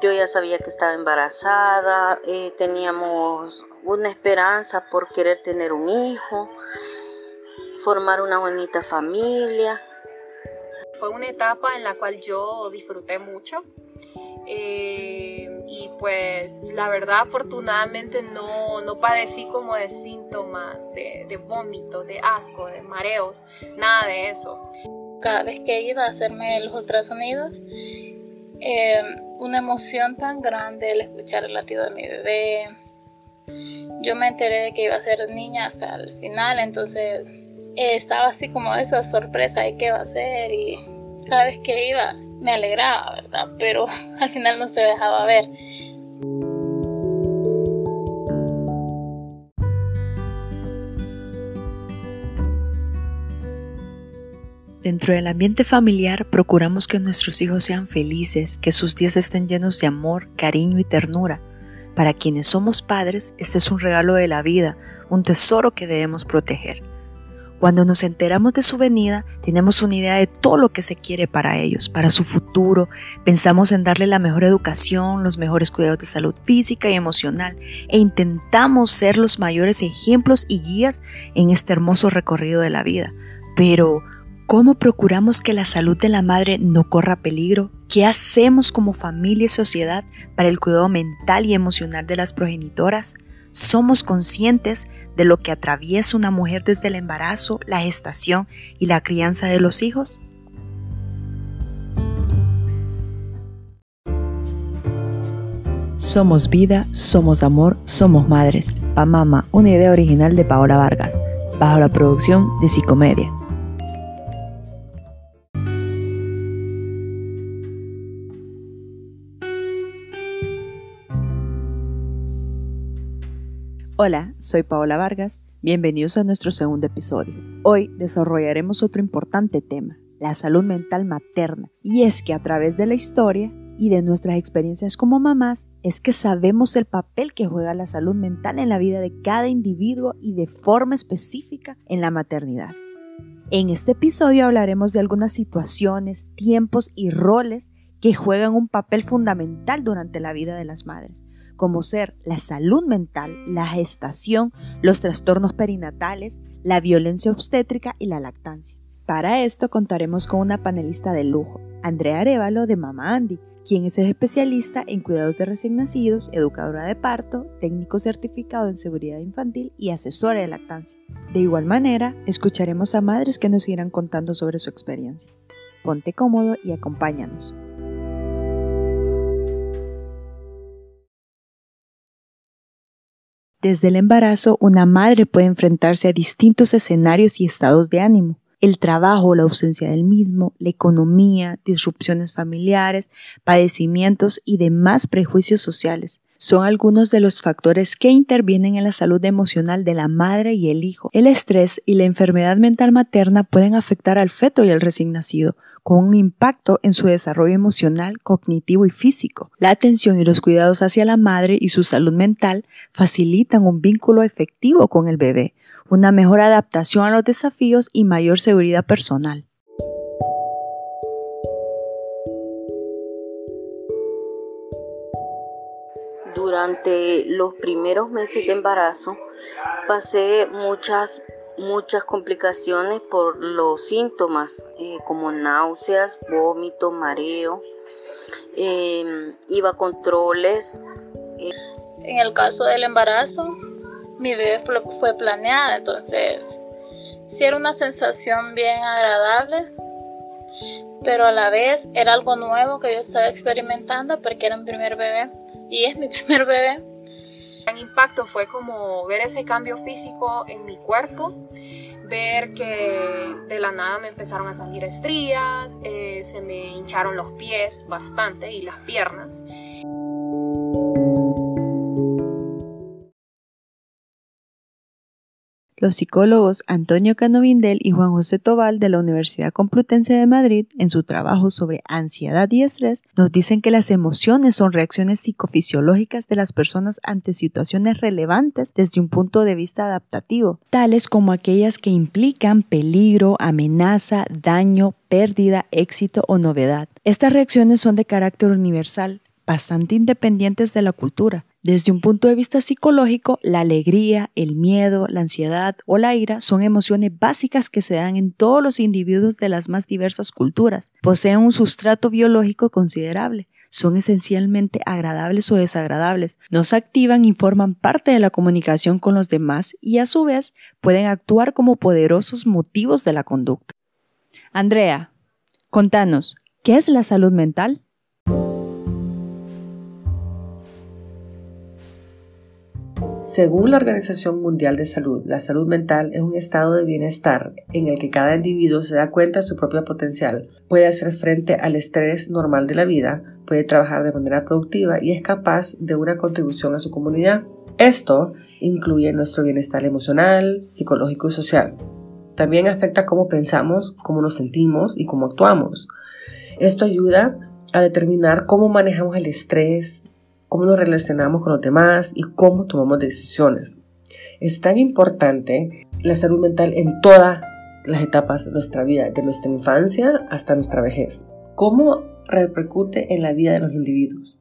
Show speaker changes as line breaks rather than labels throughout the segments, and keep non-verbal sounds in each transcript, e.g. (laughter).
yo ya sabía que estaba embarazada, eh, teníamos una esperanza por querer tener un hijo, formar una bonita familia.
Fue una etapa en la cual yo disfruté mucho. Eh, y pues la verdad afortunadamente no, no padecí como de síntomas de, de vómito, de asco, de mareos, nada de eso.
Cada vez que iba a hacerme los ultrasonidos, eh, una emoción tan grande el escuchar el latido de mi bebé. Yo me enteré de que iba a ser niña hasta el final, entonces eh, estaba así como esa sorpresa de qué va a ser y cada vez que iba me alegraba, ¿verdad? Pero (laughs) al final no se dejaba ver.
Dentro del ambiente familiar procuramos que nuestros hijos sean felices, que sus días estén llenos de amor, cariño y ternura. Para quienes somos padres, este es un regalo de la vida, un tesoro que debemos proteger. Cuando nos enteramos de su venida, tenemos una idea de todo lo que se quiere para ellos, para su futuro, pensamos en darle la mejor educación, los mejores cuidados de salud física y emocional, e intentamos ser los mayores ejemplos y guías en este hermoso recorrido de la vida. Pero, ¿Cómo procuramos que la salud de la madre no corra peligro? ¿Qué hacemos como familia y sociedad para el cuidado mental y emocional de las progenitoras? ¿Somos conscientes de lo que atraviesa una mujer desde el embarazo, la gestación y la crianza de los hijos? Somos vida, somos amor, somos madres. Pamama, una idea original de Paola Vargas, bajo la producción de Psicomedia. Hola, soy Paola Vargas, bienvenidos a nuestro segundo episodio. Hoy desarrollaremos otro importante tema, la salud mental materna. Y es que a través de la historia y de nuestras experiencias como mamás, es que sabemos el papel que juega la salud mental en la vida de cada individuo y de forma específica en la maternidad. En este episodio hablaremos de algunas situaciones, tiempos y roles que juegan un papel fundamental durante la vida de las madres como ser la salud mental, la gestación, los trastornos perinatales, la violencia obstétrica y la lactancia. Para esto contaremos con una panelista de lujo, Andrea Arevalo de Mama Andy, quien es especialista en cuidados de recién nacidos, educadora de parto, técnico certificado en seguridad infantil y asesora de lactancia. De igual manera, escucharemos a madres que nos irán contando sobre su experiencia. Ponte cómodo y acompáñanos. Desde el embarazo, una madre puede enfrentarse a distintos escenarios y estados de ánimo. El trabajo, la ausencia del mismo, la economía, disrupciones familiares, padecimientos y demás prejuicios sociales son algunos de los factores que intervienen en la salud emocional de la madre y el hijo. El estrés y la enfermedad mental materna pueden afectar al feto y al recién nacido, con un impacto en su desarrollo emocional, cognitivo y físico. La atención y los cuidados hacia la madre y su salud mental facilitan un vínculo efectivo con el bebé, una mejor adaptación a los desafíos y mayor seguridad personal.
Durante los primeros meses de embarazo pasé muchas muchas complicaciones por los síntomas eh, como náuseas, vómito, mareo, em, iba a controles.
Eh. En el caso del embarazo, mi bebé fue planeada, entonces sí era una sensación bien agradable, pero a la vez era algo nuevo que yo estaba experimentando porque era mi primer bebé y es mi (laughs) primer bebé.
El impacto fue como ver ese cambio físico en mi cuerpo, ver que de la nada me empezaron a salir estrías, eh, se me hincharon los pies bastante y las piernas.
Los psicólogos Antonio Canovindel y Juan José Tobal de la Universidad Complutense de Madrid, en su trabajo sobre ansiedad y estrés, nos dicen que las emociones son reacciones psicofisiológicas de las personas ante situaciones relevantes desde un punto de vista adaptativo, tales como aquellas que implican peligro, amenaza, daño, pérdida, éxito o novedad. Estas reacciones son de carácter universal, bastante independientes de la cultura. Desde un punto de vista psicológico, la alegría, el miedo, la ansiedad o la ira son emociones básicas que se dan en todos los individuos de las más diversas culturas. Poseen un sustrato biológico considerable son esencialmente agradables o desagradables, nos activan y forman parte de la comunicación con los demás y a su vez pueden actuar como poderosos motivos de la conducta. Andrea, contanos, ¿qué es la salud mental?
Según la Organización Mundial de Salud, la salud mental es un estado de bienestar en el que cada individuo se da cuenta de su propio potencial, puede hacer frente al estrés normal de la vida, puede trabajar de manera productiva y es capaz de una contribución a su comunidad. Esto incluye nuestro bienestar emocional, psicológico y social. También afecta cómo pensamos, cómo nos sentimos y cómo actuamos. Esto ayuda a determinar cómo manejamos el estrés, cómo nos relacionamos con los demás y cómo tomamos decisiones. Es tan importante la salud mental en todas las etapas de nuestra vida, de nuestra infancia hasta nuestra vejez. ¿Cómo repercute en la vida de los individuos?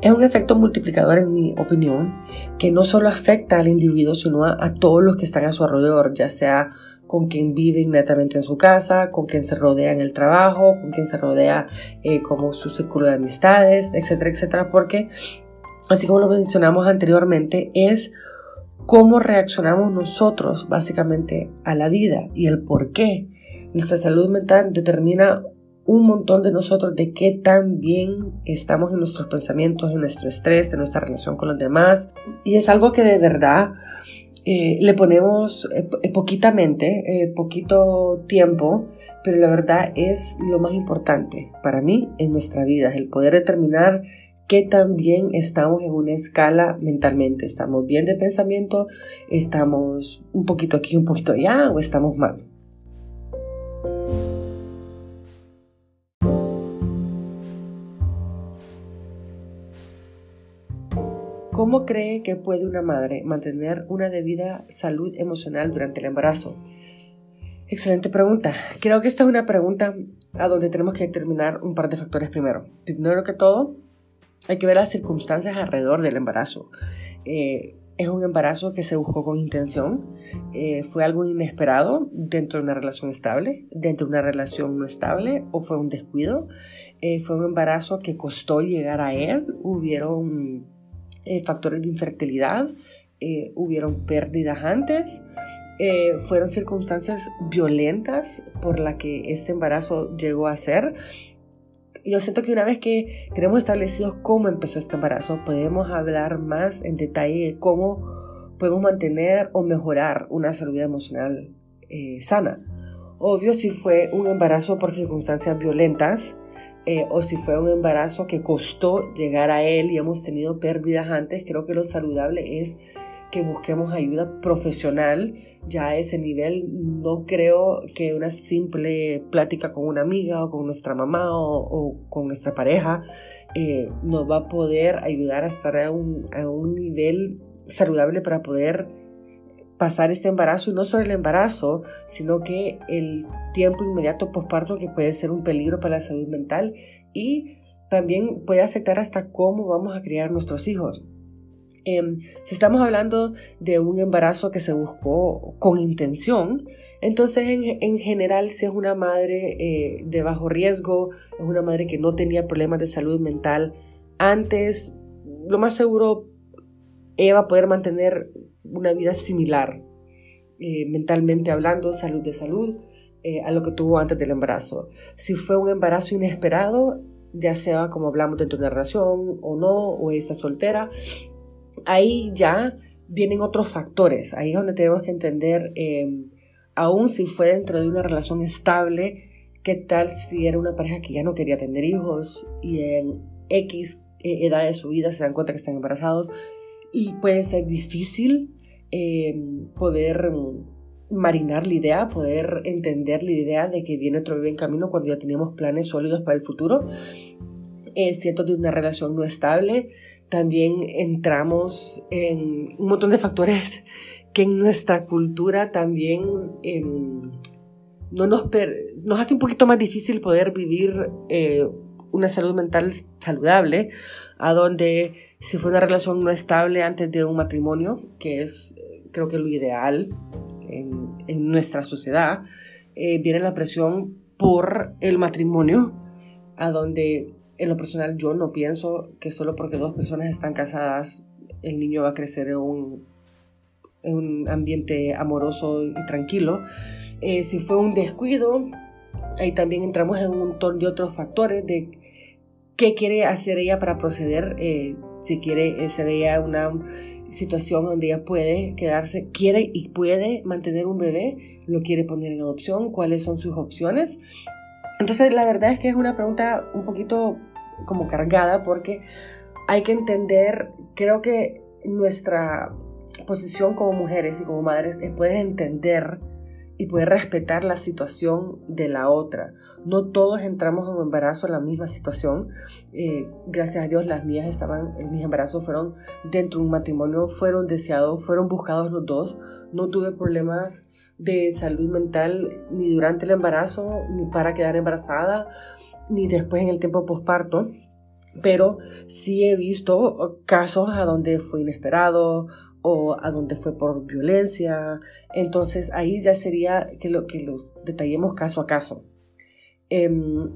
Es un efecto multiplicador, en mi opinión, que no solo afecta al individuo, sino a, a todos los que están a su alrededor, ya sea con quien vive inmediatamente en su casa, con quien se rodea en el trabajo, con quien se rodea eh, como su círculo de amistades, etcétera, etcétera, porque así como lo mencionamos anteriormente, es cómo reaccionamos nosotros básicamente a la vida y el por qué. Nuestra salud mental determina un montón de nosotros de qué tan bien estamos en nuestros pensamientos, en nuestro estrés, en nuestra relación con los demás. Y es algo que de verdad eh, le ponemos eh, eh, poquitamente, poquito tiempo, pero la verdad es lo más importante para mí en nuestra vida, el poder determinar qué tan bien estamos en una escala mentalmente. ¿Estamos bien de pensamiento? ¿Estamos un poquito aquí, un poquito allá? ¿O estamos mal? ¿Cómo cree que puede una madre mantener una debida salud emocional durante el embarazo? Excelente pregunta. Creo que esta es una pregunta a donde tenemos que determinar un par de factores primero. Primero que todo, hay que ver las circunstancias alrededor del embarazo. Eh, es un embarazo que se buscó con intención, eh, fue algo inesperado dentro de una relación estable, dentro de una relación no estable o fue un descuido. Eh, fue un embarazo que costó llegar a él, hubieron eh, factores de infertilidad, eh, hubieron pérdidas antes, eh, fueron circunstancias violentas por las que este embarazo llegó a ser. Yo siento que una vez que tenemos establecido cómo empezó este embarazo, podemos hablar más en detalle de cómo podemos mantener o mejorar una salud emocional sana. Obvio, si fue un embarazo por circunstancias violentas, eh, o si fue un embarazo que costó llegar a él y hemos tenido pérdidas antes, creo que lo saludable es que busquemos ayuda profesional ya a ese nivel. No creo que una simple plática con una amiga o con nuestra mamá o, con nuestra pareja eh, nos va a poder ayudar a estar a un, a un nivel saludable para poder pasar este embarazo y no solo el embarazo, sino que el tiempo inmediato posparto que puede ser un peligro para la salud mental y también puede afectar hasta cómo vamos a criar nuestros hijos. Em, si estamos hablando de un embarazo que se buscó con intención, entonces en, general si es una madre eh, de bajo riesgo, es una madre que no tenía problemas de salud mental antes, lo más seguro ella va a poder mantener una vida similar, eh, mentalmente hablando, salud de salud, eh, a lo que tuvo antes del embarazo. Si fue un embarazo inesperado, ya sea como hablamos dentro de una relación o no, o está soltera, ahí ya vienen otros factores. Ahí es donde tenemos que entender, em, aún si fue dentro de una relación estable, qué tal si era una pareja que ya no quería tener hijos y en X eh, edad de su vida se dan cuenta que están embarazados y puede ser difícil eh, poder marinar la idea, poder entender la idea de que viene otro bebé en camino cuando ya tenemos planes sólidos para el futuro. Es cierto de una relación no estable, también entramos en un montón de factores que en nuestra cultura también em, no nos, nos hace un poquito más difícil poder vivir eh, una salud mental saludable, a donde si fue una relación no estable antes de un matrimonio, que es creo que lo ideal en, nuestra sociedad, eh, viene la presión por el matrimonio, a donde en lo personal yo no pienso que solo porque dos personas están casadas el niño va a crecer en un, en un ambiente amoroso y tranquilo. Eh, si fue un descuido, ahí también entramos en un montón de otros factores de qué quiere hacer ella para proceder, eh, si quiere ser ella una situación donde ella puede quedarse, quiere y puede mantener un bebé, lo quiere poner en adopción, cuáles son sus opciones. Entonces la verdad es que es una pregunta un poquito como cargada porque hay que entender, creo que nuestra posición como mujeres y como madres es poder entender y poder respetar la situación de la otra. No todos entramos en un embarazo en la misma situación. Eh, gracias a Dios las mías estaban, mis embarazos fueron dentro de un matrimonio, fueron deseados, fueron buscados los dos. No tuve problemas de salud mental ni durante el embarazo, ni para quedar embarazada, ni después en el tiempo posparto. Pero sí he visto casos a donde fue inesperado o a donde fue por violencia. Entonces ahí ya sería que, lo, que los detallemos caso a caso. Em,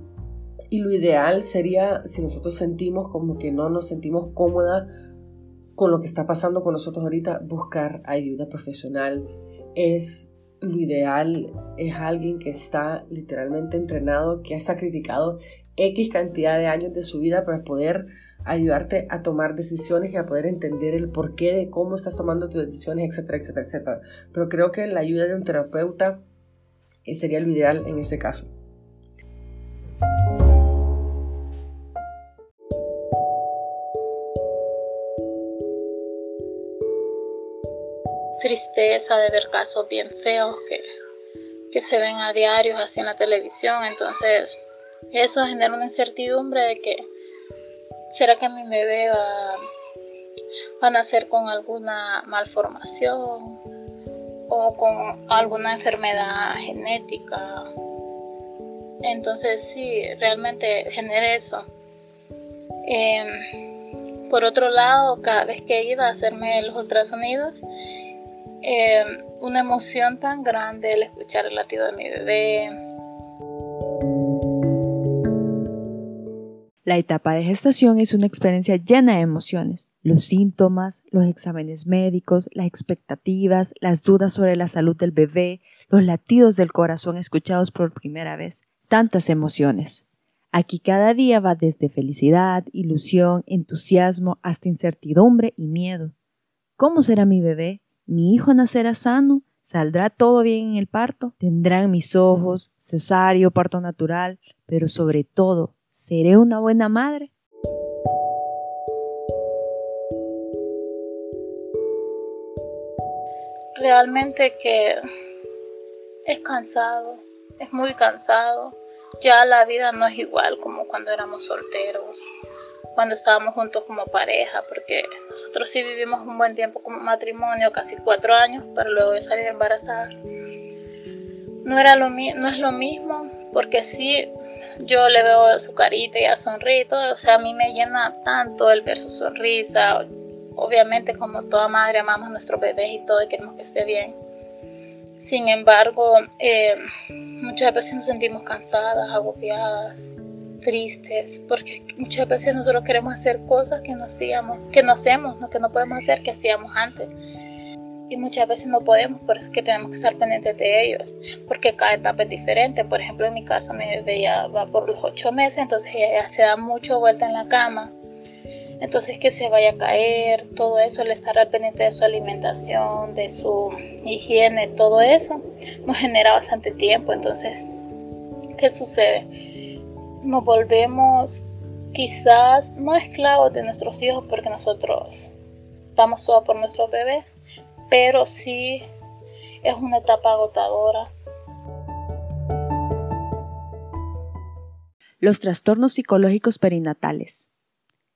y lo ideal sería si nosotros sentimos como que no nos sentimos cómoda con lo que está pasando con nosotros ahorita, buscar ayuda profesional. Es lo ideal, es alguien que está literalmente entrenado, que ha sacrificado X cantidad de años de su vida para poder ayudarte a tomar decisiones y a poder entender el porqué de cómo estás tomando tus decisiones, etcétera, etcétera, etcétera. Pero creo que la ayuda de un terapeuta eh, sería lo ideal en ese caso.
Tristeza de ver casos bien feos que, que se ven a diarios así en la televisión, entonces eso genera una incertidumbre de que ¿Será que mi bebé va, a nacer con alguna malformación o con alguna enfermedad genética? Entonces sí, realmente genera eso. Em, por otro lado, cada vez que iba a hacerme los ultrasonidos, em, una emoción tan grande el escuchar el latido de mi bebé,
La etapa de gestación es una experiencia llena de emociones. Los síntomas, los exámenes médicos, las expectativas, las dudas sobre la salud del bebé, los latidos del corazón escuchados por primera vez. Tantas emociones. Aquí cada día va desde felicidad, ilusión, entusiasmo hasta incertidumbre y miedo. ¿Cómo será mi bebé? ¿Mi hijo nacerá sano? ¿Saldrá todo bien en el parto? ¿Tendrán mis ojos? ¿Cesárea parto natural? Pero sobre todo, ¿Seré una buena madre?
Realmente que es cansado, es muy cansado. Ya la vida no es igual como cuando éramos solteros, cuando estábamos juntos como pareja, porque nosotros sí vivimos un buen tiempo como matrimonio, casi cuatro años, para luego de salir embarazada. No, era lo, no es lo mismo, porque sí yo le veo su carita y a sonríe o sea, a mí me llena tanto el ver su sonrisa. Obviamente, como toda madre, amamos a nuestros bebés y todo y queremos que esté bien. Sin embargo, eh, muchas veces nos sentimos cansadas, agobiadas, tristes, porque muchas veces nosotros queremos hacer cosas que no hacíamos, que no hacemos, no, que no podemos hacer, que hacíamos antes y muchas veces no podemos, por eso es que tenemos que estar pendientes de ellos, porque cada etapa es diferente. Por ejemplo, en mi caso, mi bebé ya va por los ocho meses, entonces ella ya se da mucho vuelta en la cama. Entonces que se vaya a caer, todo eso, el estar al pendiente de su alimentación, de su higiene, todo eso, nos genera bastante tiempo. Entonces, ¿qué sucede? Nos volvemos quizás no esclavos de nuestros hijos porque nosotros damos todo por nuestros bebés, pero sí es una etapa agotadora.
Los trastornos psicológicos perinatales.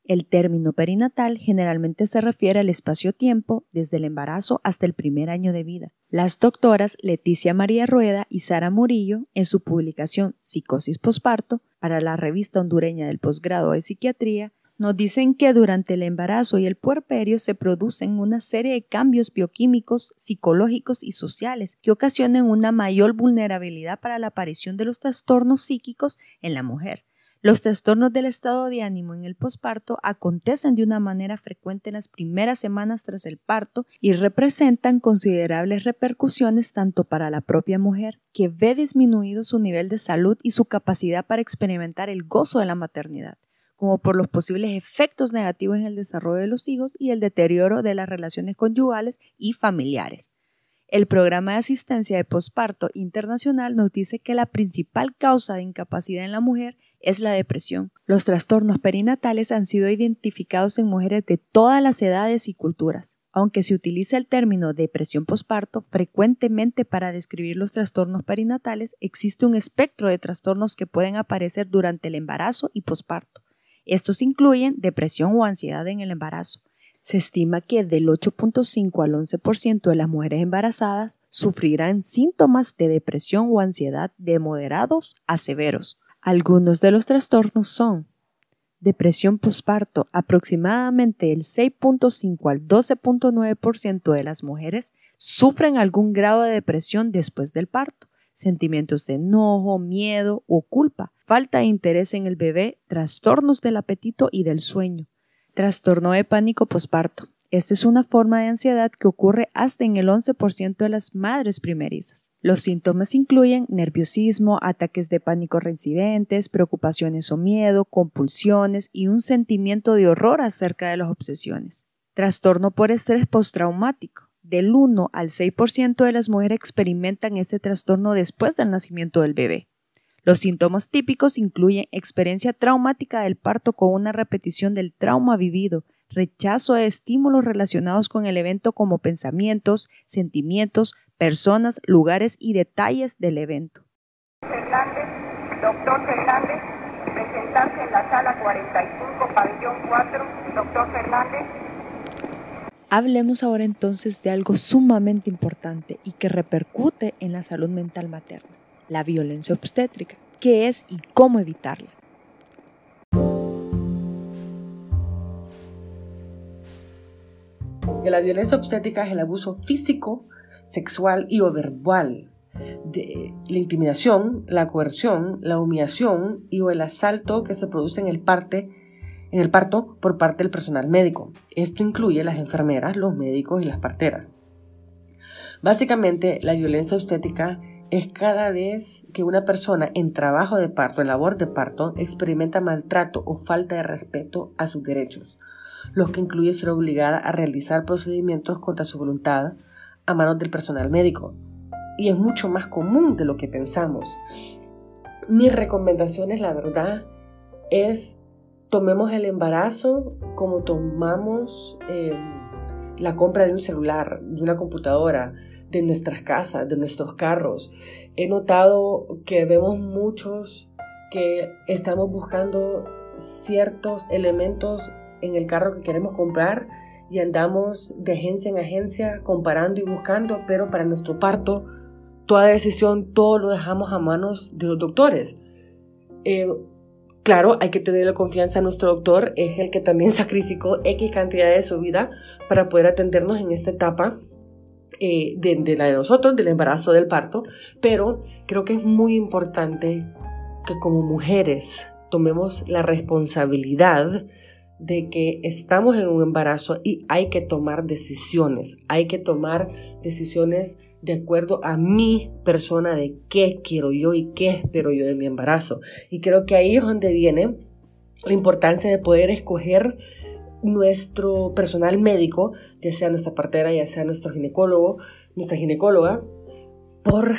El término perinatal generalmente se refiere al espacio-tiempo desde el embarazo hasta el primer año de vida. Las doctoras Leticia María Rueda y Sara Murillo, en su publicación Psicosis posparto para la revista hondureña del posgrado de psiquiatría, nos dicen que durante el embarazo y el puerperio se producen una serie de cambios bioquímicos, psicológicos y sociales que ocasionan una mayor vulnerabilidad para la aparición de los trastornos psíquicos en la mujer. Los trastornos del estado de ánimo en el posparto acontecen de una manera frecuente en las primeras semanas tras el parto y representan considerables repercusiones tanto para la propia mujer, que ve disminuido su nivel de salud y su capacidad para experimentar el gozo de la maternidad, como por los posibles efectos negativos en el desarrollo de los hijos y el deterioro de las relaciones conyugales y familiares. El programa de asistencia de posparto internacional nos dice que la principal causa de incapacidad en la mujer es la depresión. Los trastornos perinatales han sido identificados en mujeres de todas las edades y culturas. Aunque se utiliza el término depresión posparto frecuentemente para describir los trastornos perinatales, existe un espectro de trastornos que pueden aparecer durante el embarazo y posparto. Estos incluyen depresión o ansiedad en el embarazo. Se estima que del 8.5 al 11% de las mujeres embarazadas sufrirán síntomas de depresión o ansiedad de moderados a severos. Algunos de los trastornos son depresión posparto. Aproximadamente el 6.5 al 12.9% de las mujeres sufren algún grado de depresión después del parto. Sentimientos de enojo, miedo o culpa, falta de interés en el bebé, trastornos del apetito y del sueño. Trastorno de pánico posparto. Esta es una forma de ansiedad que ocurre hasta en el 11% de las madres primerizas. Los síntomas incluyen nerviosismo, ataques de pánico reincidentes, preocupaciones o miedo, compulsiones y un sentimiento de horror acerca de las obsesiones. Trastorno por estrés postraumático. Del 1 al 6% de las mujeres experimentan este trastorno después del nacimiento del bebé. Los síntomas típicos incluyen experiencia traumática del parto con una repetición del trauma vivido, rechazo de estímulos relacionados con el evento como pensamientos, sentimientos, personas, lugares y detalles del evento.
Fernández, doctor Fernández, presentarse en la sala 45, pabellón 4, doctor Fernández.
Hablemos ahora entonces de algo sumamente importante y que repercute en la salud mental materna, la violencia obstétrica, qué es y cómo evitarla.
la violencia obstétrica es el abuso físico, sexual y o verbal, la intimidación, la coerción, la humillación y o el asalto que se produce en el, parte, en el parto por parte del personal médico. Esto incluye las enfermeras, los médicos y las parteras. Básicamente, la violencia obstétrica es cada vez que una persona en trabajo de parto, en labor de parto, experimenta maltrato o falta de respeto a sus derechos los que incluye ser obligada a realizar procedimientos contra su voluntad a manos del personal médico. Y es mucho más común de lo que pensamos. Mis recomendaciones, la verdad, es tomemos el embarazo como tomamos em, la compra de un celular, de una computadora, de nuestras casas, de nuestros carros. He notado que vemos muchos que estamos buscando ciertos elementos en el carro que queremos comprar y andamos de agencia en agencia comparando y buscando, pero para nuestro parto, toda decisión, todo lo dejamos a manos de los doctores. Eh, claro, hay que tener la confianza nuestro doctor, es el que también (laughs) sacrificó X cantidad de su vida para poder atendernos en esta etapa eh, de, la de nosotros, del embarazo, del parto, pero creo que es muy importante que como mujeres tomemos la responsabilidad de que estamos en un embarazo y hay que tomar decisiones, hay que tomar decisiones de acuerdo a mi persona de qué quiero yo y qué espero yo de mi embarazo. Y creo que ahí es donde viene la importancia de poder escoger nuestro personal médico, ya sea nuestra partera, ya sea nuestro ginecólogo, nuestra ginecóloga, por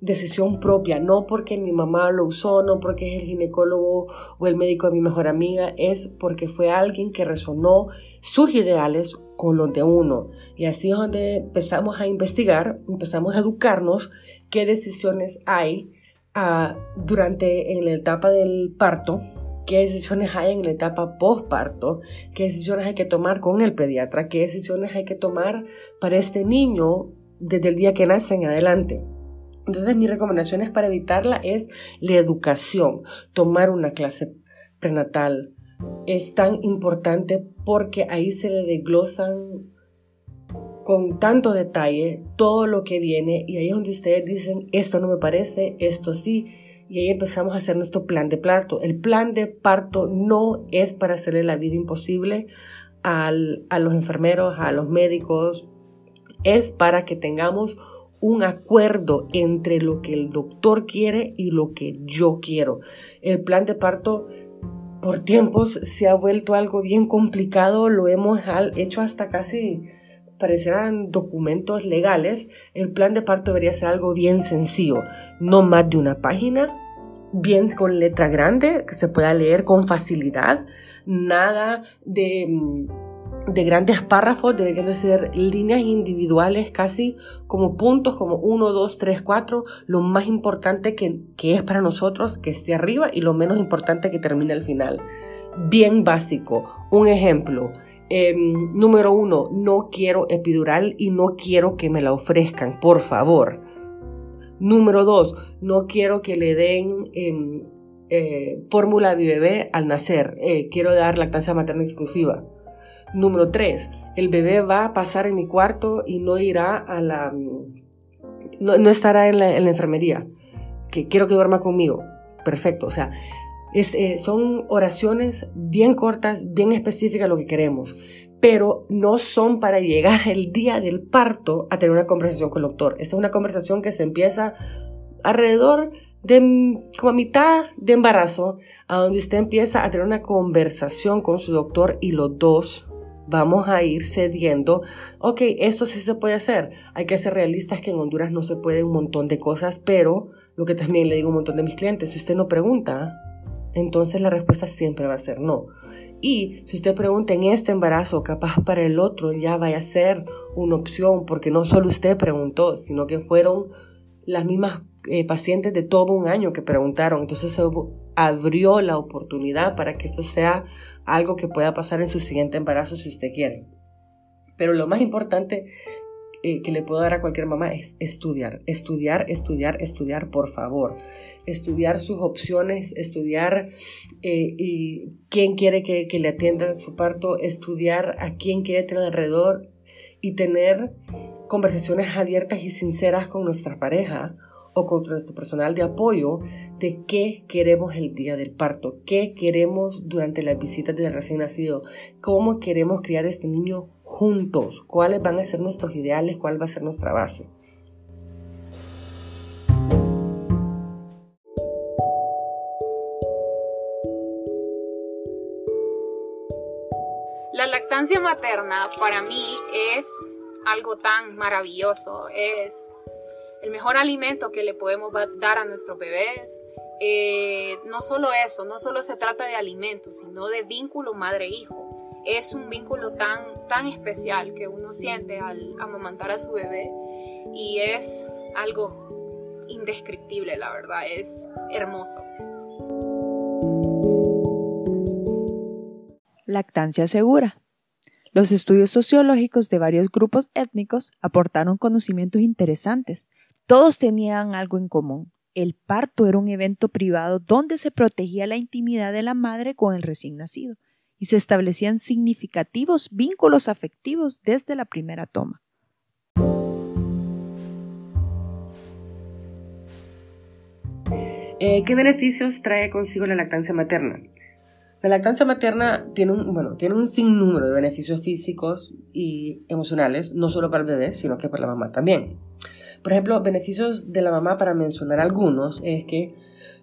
decisión propia, no porque mi mamá lo usó, no porque es el ginecólogo o el médico de mi mejor amiga, es porque fue alguien que resonó sus ideales con los de uno. Y así es donde empezamos a investigar, empezamos a educarnos qué decisiones hay ah, durante en la etapa del parto qué decisiones hay en la etapa postparto, qué decisiones hay que tomar con el pediatra, qué decisiones hay que tomar para este niño desde el día que nace en adelante. Entonces mis recomendaciones para evitarla es la educación, tomar una clase prenatal. Es tan importante porque ahí se le desglosan con tanto detalle todo lo que viene y ahí es donde ustedes dicen, esto no me parece, esto sí, y ahí empezamos a hacer nuestro plan de parto. El plan de parto no es para hacerle la vida imposible a los enfermeros, a los médicos, es para que tengamos un acuerdo entre lo que el doctor quiere y lo que yo quiero. El plan de parto por tiempos se ha vuelto algo bien complicado, lo hemos hecho hasta casi parecieran documentos legales, el plan de parto debería ser algo bien sencillo, no más de una página, bien con letra grande, que se pueda leer con facilidad, nada de mm, de grandes párrafos, deberían de ser líneas individuales, casi como puntos, como 1, 2, 3, 4, lo más importante que, es para nosotros que esté arriba y lo menos importante que termine al final. Bien básico. Un ejemplo. Em, número uno, no quiero epidural y no quiero que me la ofrezcan, por favor. Número dos, no quiero que le den em, eh, fórmula de bebé al nacer. Eh, quiero dar lactancia materna exclusiva. Número 3. El bebé va a pasar en mi cuarto y no irá a la... No, estará en la, enfermería. Que quiero que duerma conmigo. Perfecto. O sea, eh, son oraciones bien cortas, bien específicas lo que queremos, pero no son para llegar el día del parto a tener una conversación con el doctor. Esa es una conversación que se empieza alrededor de como a mitad de embarazo, a donde usted empieza a tener una conversación con su doctor y los dos vamos a ir cediendo, ok, esto sí se puede hacer. Hay que ser realistas que en Honduras no se puede un montón de cosas, pero lo que también le digo a un montón de mis clientes, si usted no pregunta, entonces la respuesta siempre va a ser no. Y si usted pregunta en este embarazo, capaz para el otro ya vaya a ser una opción, porque no solo usted preguntó, sino que fueron las mismas eh, pacientes de todo un año que preguntaron. Entonces se abrió la oportunidad para que esto sea algo que pueda pasar en su siguiente embarazo si usted quiere. Pero lo más importante eh, que le puedo dar a cualquier mamá es estudiar, estudiar, estudiar, estudiar, por favor. Estudiar sus opciones, estudiar eh, y quién quiere que, que le atienda su parto, estudiar a quién quiere tener alrededor y tener conversaciones abiertas y sinceras con nuestra pareja o con nuestro personal de apoyo de qué queremos el día del parto, qué queremos durante las visitas del recién nacido, cómo queremos criar este niño juntos, cuáles van a ser nuestros ideales, cuál va a ser nuestra base.
La lactancia materna para mí es algo tan maravilloso, es el mejor alimento que le podemos dar a nuestros bebés. Eh, no solo eso, no solo se trata de alimentos, sino de vínculo madre-hijo. Es un vínculo tan, tan especial que uno siente al amamantar a su bebé y es algo indescriptible, la verdad, es hermoso.
Lactancia segura. Los estudios sociológicos de varios grupos étnicos aportaron conocimientos interesantes todos tenían algo en común. El parto era un evento privado donde se protegía la intimidad de la madre con el recién nacido y se establecían significativos vínculos afectivos desde la primera toma.
Eh, ¿Qué beneficios trae consigo la lactancia materna? La lactancia materna tiene un, bueno, tiene un sinnúmero de beneficios físicos y emocionales, no solo para el bebé, sino que para la mamá también. Por ejemplo, beneficios de la mamá, para mencionar algunos, es que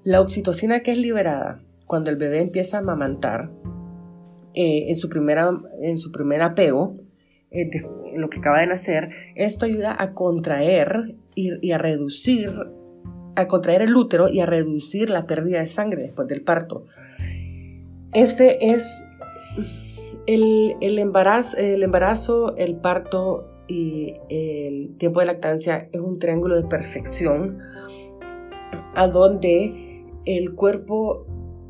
la oxitocina que es liberada cuando el bebé empieza a amamantar, eh, en, su primera, en su primer apego, eh, lo que acaba de nacer, esto ayuda a contraer y, a reducir, a contraer el útero y a reducir la pérdida de sangre después del parto. Este es el, el, el embarazo, el parto y el tiempo de lactancia es un triángulo de perfección a donde el cuerpo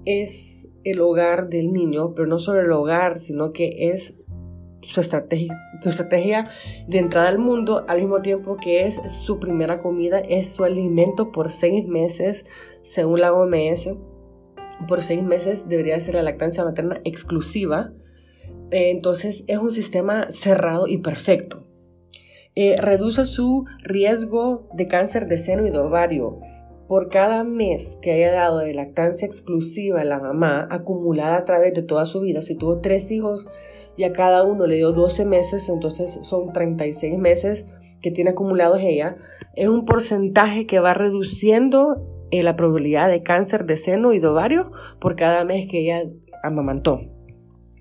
es el hogar del niño, pero no solo el hogar, sino que es su estrategia, su estrategia de entrada al mundo, al mismo tiempo que es su primera comida, es su alimento por seis meses, según la OMS. Por seis meses debería ser la lactancia materna exclusiva. Entonces es un sistema cerrado y perfecto. Eh, reduce su riesgo de cáncer de seno y de ovario por cada mes que haya dado de lactancia exclusiva a la mamá, acumulada a través de toda su vida. Si tuvo tres hijos, y a cada uno le dio 12 meses, entonces son 36 meses que tiene acumulados ella, es un porcentaje que va reduciendo eh, la probabilidad de cáncer de seno y de ovario por cada mes que ella amamantó.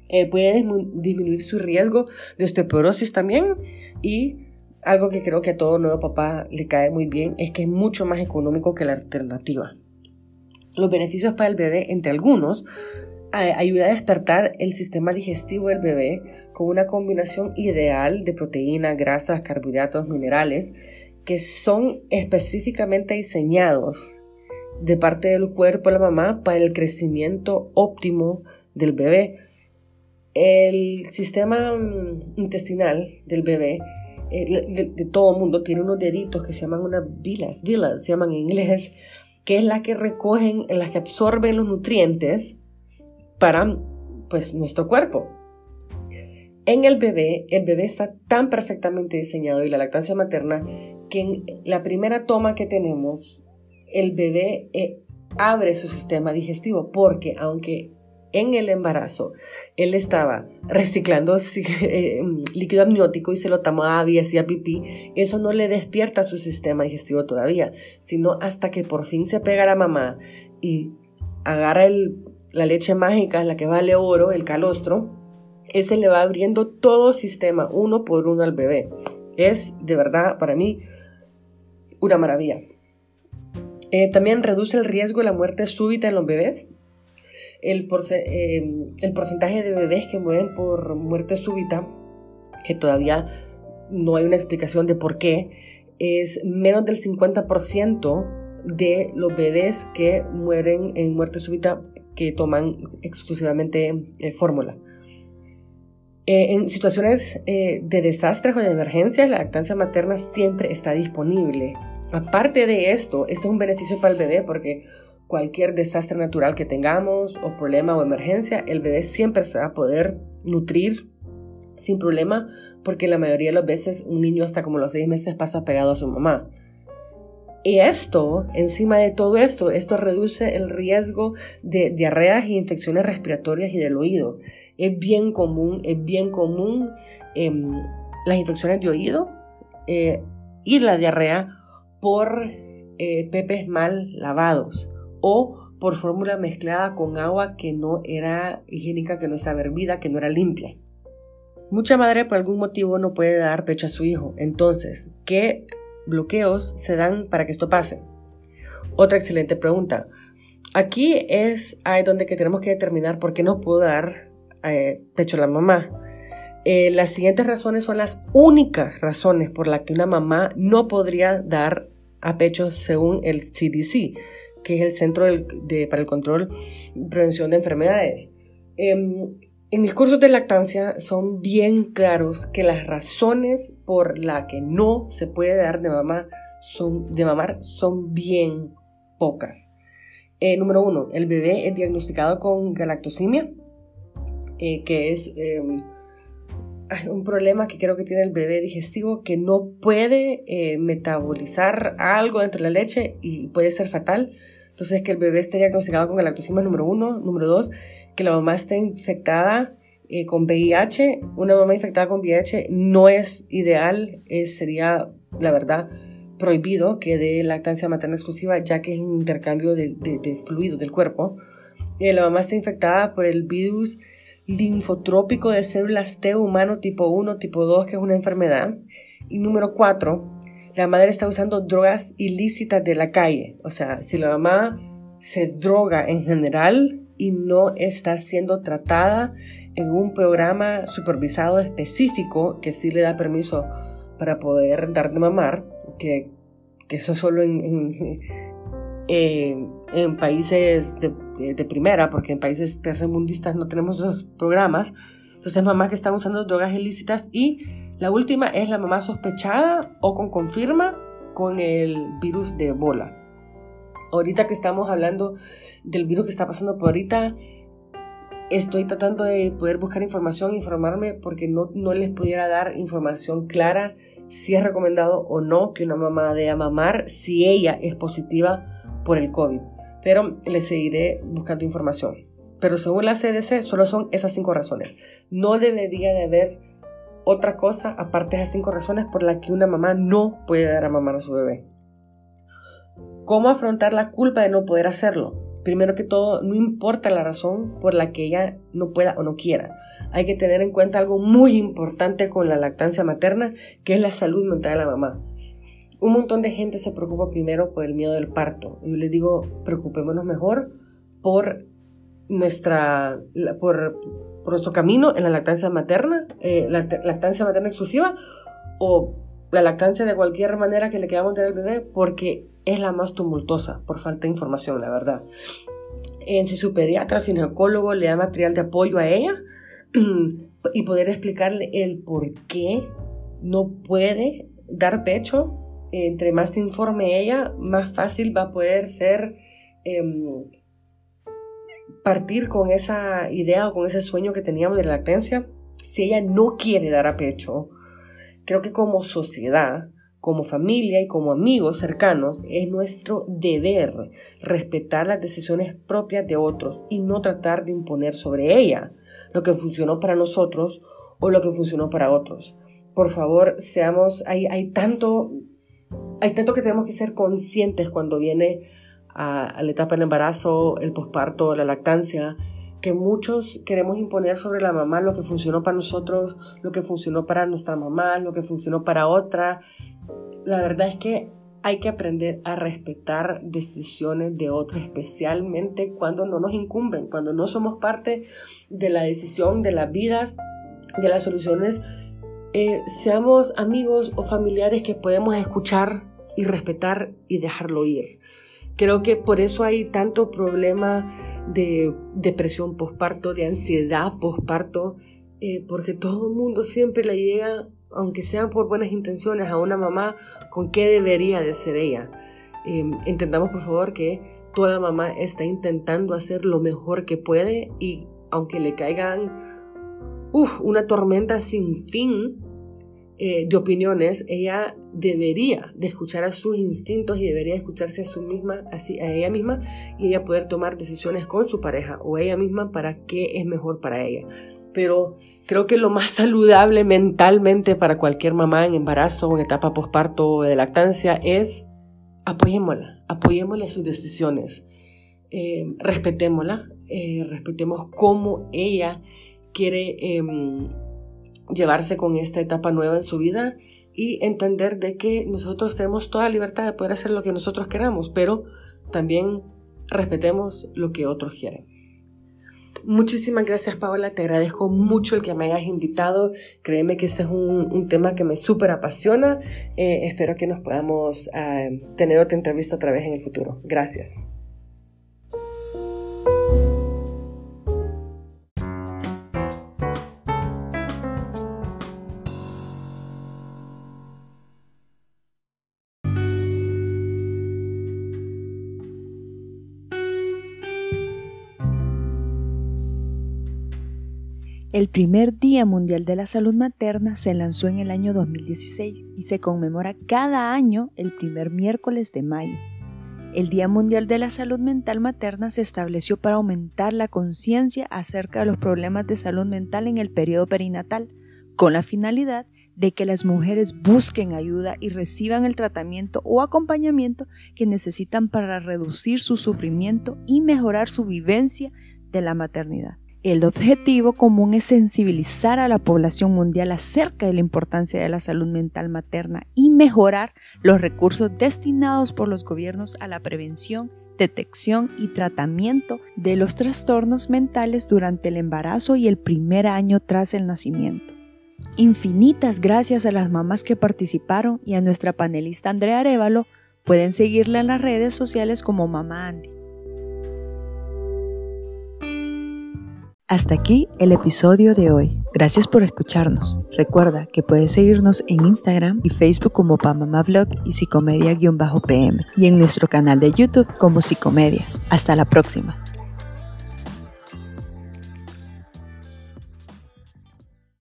Eh, puede disminuir su riesgo de osteoporosis también y algo que creo que a todo nuevo papá le cae muy bien es que es mucho más económico que la alternativa. Los beneficios para el bebé, entre algunos, ayuda a despertar el sistema digestivo del bebé con una combinación ideal de proteínas, grasas, carbohidratos, minerales que son específicamente diseñados de parte del cuerpo de la mamá para el crecimiento óptimo del bebé. El sistema mm, intestinal del bebé eh, de, todo el mundo tiene unos deditos que se llaman unas vilas, vilas se llaman en inglés, que es la que recogen, las que absorben los nutrientes para pues, nuestro cuerpo. En el bebé, el bebé está tan perfectamente diseñado y la lactancia materna que en la primera toma que tenemos, el bebé eh, abre su sistema digestivo porque aunque en el embarazo él estaba reciclando (laughs) eh, líquido amniótico y se lo tomaba y hacía pipí, eso no le despierta su sistema digestivo todavía, sino hasta que por fin se pega a la mamá y agarra la leche mágica, la que vale oro, el calostro, ese le va abriendo todo sistema uno por uno al bebé. Es de verdad para mí una maravilla. Eh, también reduce el riesgo de la muerte súbita en los bebés. El, eh, el porcentaje de bebés que mueren por muerte súbita, que todavía no hay una explicación de por qué, es menos del 50% de los bebés que mueren en muerte súbita que toman exclusivamente eh, fórmula. Eh, en situaciones eh, de desastres o de emergencia, la lactancia materna siempre está disponible. Aparte de esto, este es un beneficio para el bebé porque cualquier desastre natural que tengamos o problema o emergencia, el bebé siempre se va a poder nutrir sin problema porque la mayoría de las veces un niño hasta como los seis meses pasa pegado a su mamá. Y esto, encima de todo esto, esto reduce el riesgo de diarreas y infecciones respiratorias y del oído. Es bien común, es bien común em, las infecciones de oído eh, y la diarrea por eh, pepes mal lavados o por fórmula mezclada con agua que no era higiénica, que no estaba hervida, que no era limpia. Mucha madre por algún motivo no puede dar pecho a su hijo. Entonces, ¿qué bloqueos se dan para que esto pase? Otra excelente pregunta. Aquí es ahí donde que tenemos que determinar por qué no puedo dar eh, pecho a la mamá. Eh, las siguientes razones son las únicas razones por las que una mamá no podría dar a pecho según el CDC, que es el Centro para el Control y Prevención de Enfermedades. Em, en mis cursos de lactancia son bien claros que las razones por las que no se puede dar de, mamá son, de mamar son bien pocas. Eh, número uno, el bebé es diagnosticado con galactosimia, eh, que es em, un problema que creo que tiene el bebé digestivo que no puede eh, metabolizar algo dentro de la leche y puede ser fatal. Entonces, que el bebé esté diagnosticado con galactosimia número uno. Número dos, que la mamá esté infectada eh, con VIH. Una mamá infectada con VIH no es ideal, sería, la verdad, prohibido que dé lactancia materna exclusiva, ya que es un intercambio de, de, fluido del cuerpo. Eh, la mamá está infectada por el virus linfotrópico de células T humano tipo 1, tipo 2, que es una enfermedad. Y número 4, la madre está usando drogas ilícitas de la calle. O sea, si la mamá se droga en general, y no está siendo tratada en un programa supervisado específico que sí le da permiso para poder dar de mamar, que, eso solo en, en (laughs) países de, primera, porque en países tercermundistas no tenemos esos programas. Entonces, mamás que están usando drogas ilícitas. Y la última es la mamá sospechada o con confirma con el virus de Ebola. Ahorita que estamos hablando del virus que está pasando por ahorita, estoy tratando de poder buscar información, informarme, porque no, no les pudiera dar información clara si es recomendado o no que una mamá deba mamar si ella es positiva por el COVID. Pero les seguiré buscando información. Pero según la CDC, solo son esas cinco razones. No debería de haber otra cosa aparte de esas cinco razones por las que una mamá no puede dar a mamar a su bebé. ¿Cómo afrontar la culpa de no poder hacerlo? Primero que todo, no importa la razón por la que ella no pueda o no quiera. Hay que tener en cuenta algo muy importante con la lactancia materna, que es la salud mental de la mamá. Un montón de gente se preocupa primero por el miedo del parto. Yo les digo, preocupémonos mejor por nuestra por, nuestro camino en la lactancia materna, eh, la lactancia materna exclusiva o la lactancia de cualquier manera que le queramos dar al bebé, porque es la más tumultuosa por falta de información, la verdad. En si su pediatra, ginecólogo le da material de apoyo a ella (clears throat) y poder explicarle el por qué no puede dar pecho, entre más se informe ella, más fácil va a poder ser em, partir con esa idea o con ese sueño que teníamos de la lactancia. Si ella no quiere dar a pecho, creo que como sociedad como familia y como amigos cercanos, es nuestro deber respetar las decisiones propias de otros y no tratar de imponer sobre ella lo que funcionó para nosotros o lo que funcionó para otros. Por favor, seamos, hay, hay tanto, hay tanto que tenemos que ser conscientes cuando viene a, la etapa del embarazo, el posparto, la lactancia, que muchos queremos imponer sobre la mamá lo que funcionó para nosotros, lo que funcionó para nuestra mamá, lo que funcionó para otra, la verdad es que hay que aprender a respetar decisiones de otros, especialmente cuando no nos incumben, cuando no somos parte de la decisión de las vidas, de las soluciones. Eh, seamos amigos o familiares que podemos escuchar y respetar y dejarlo ir. Creo que por eso hay tanto problema de depresión postparto, de ansiedad postparto, eh, porque todo el mundo siempre le llega aunque sean por buenas intenciones, a una mamá con qué debería de ser ella. Em, entendamos por favor que toda mamá está intentando hacer lo mejor que puede y aunque le caigan una tormenta sin fin eh, de opiniones, ella debería de escuchar a sus instintos y debería escucharse a, su misma, así, a ella misma y ella poder tomar decisiones con su pareja o ella misma para qué es mejor para ella. Pero creo que lo más saludable mentalmente para cualquier mamá en embarazo o en etapa posparto o de lactancia es apoyémosla, apoyémosle sus decisiones, eh, respetémosla, eh, respetemos cómo ella quiere em, llevarse con esta etapa nueva en su vida y entender de que nosotros tenemos toda libertad de poder hacer lo que nosotros queramos, pero también respetemos lo que otros quieren. Muchísimas gracias Paola, te agradezco mucho el que me hayas invitado. Créeme que este es un, tema que me súper apasiona. Eh, espero que nos podamos ah, tener otra entrevista otra vez en el futuro. Gracias.
El primer Día Mundial de la Salud Materna se lanzó en el año 2016 y se conmemora cada año el primer miércoles de mayo. El Día Mundial de la Salud Mental Materna se estableció para aumentar la conciencia acerca de los problemas de salud mental en el periodo perinatal, con la finalidad de que las mujeres busquen ayuda y reciban el tratamiento o acompañamiento que necesitan para reducir su sufrimiento y mejorar su vivencia de la maternidad. El objetivo común es sensibilizar a la población mundial acerca de la importancia de la salud mental materna y mejorar los recursos destinados por los gobiernos a la prevención, detección y tratamiento de los trastornos mentales durante el embarazo y el primer año tras el nacimiento. Infinitas gracias a las mamás que participaron y a nuestra panelista Andrea Arevalo Pueden seguirla en las redes sociales como Mamá Andy. Hasta aquí el episodio de hoy. Gracias por escucharnos. Recuerda que puedes seguirnos en Instagram y Facebook como Vlog y Psicomedia-PM y en nuestro canal de YouTube como Psicomedia. Hasta la próxima.